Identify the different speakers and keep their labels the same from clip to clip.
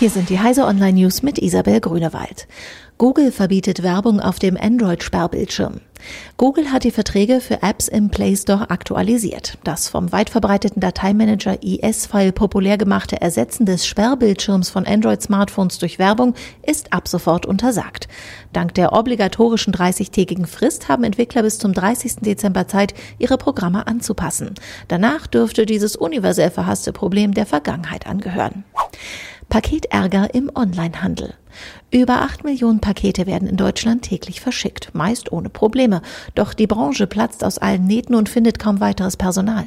Speaker 1: Hier sind die Heise Online News mit Isabel Grünewald. Google verbietet Werbung auf dem Android-Sperrbildschirm. Google hat die Verträge für Apps im Play Store aktualisiert. Das vom weit verbreiteten Dateimanager ES-File populär gemachte Ersetzen des Sperrbildschirms von Android-Smartphones durch Werbung ist ab sofort untersagt. Dank der obligatorischen 30-tägigen Frist haben Entwickler bis zum 30. Dezember Zeit, ihre Programme anzupassen. Danach dürfte dieses universell verhasste Problem der Vergangenheit angehören. Paketärger im Onlinehandel. Über acht Millionen Pakete werden in Deutschland täglich verschickt, meist ohne Probleme. Doch die Branche platzt aus allen Nähten und findet kaum weiteres Personal.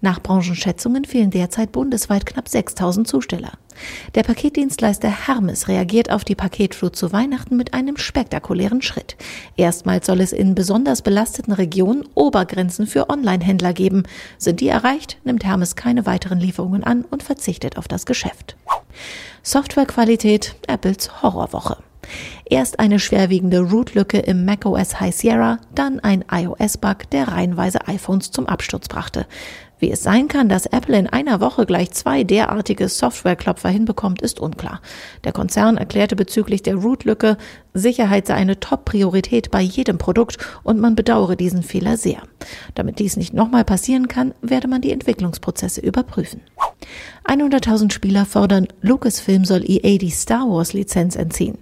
Speaker 1: Nach Branchenschätzungen fehlen derzeit bundesweit knapp 6000 Zusteller. Der Paketdienstleister Hermes reagiert auf die Paketflut zu Weihnachten mit einem spektakulären Schritt. Erstmals soll es in besonders belasteten Regionen Obergrenzen für Onlinehändler geben. Sind die erreicht, nimmt Hermes keine weiteren Lieferungen an und verzichtet auf das Geschäft. Softwarequalität Apples Horrorwoche. Erst eine schwerwiegende Root-Lücke im macOS High Sierra, dann ein iOS-Bug, der reihenweise iPhones zum Absturz brachte. Wie es sein kann, dass Apple in einer Woche gleich zwei derartige Softwareklopfer hinbekommt, ist unklar. Der Konzern erklärte bezüglich der Root-Lücke, Sicherheit sei eine Top-Priorität bei jedem Produkt und man bedauere diesen Fehler sehr. Damit dies nicht nochmal passieren kann, werde man die Entwicklungsprozesse überprüfen. 100.000 Spieler fordern, Lucasfilm soll EA die Star Wars Lizenz entziehen.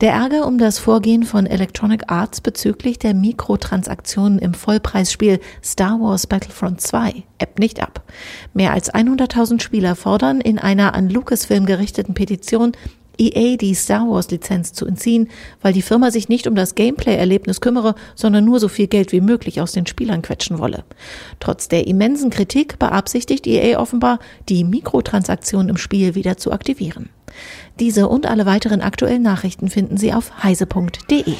Speaker 1: Der Ärger um das Vorgehen von Electronic Arts bezüglich der Mikrotransaktionen im Vollpreisspiel Star Wars Battlefront 2 ebbt nicht ab. Mehr als 100.000 Spieler fordern in einer an Lucasfilm gerichteten Petition EA die Star Wars Lizenz zu entziehen, weil die Firma sich nicht um das Gameplay-Erlebnis kümmere, sondern nur so viel Geld wie möglich aus den Spielern quetschen wolle. Trotz der immensen Kritik beabsichtigt EA offenbar, die Mikrotransaktionen im Spiel wieder zu aktivieren. Diese und alle weiteren aktuellen Nachrichten finden Sie auf heise.de.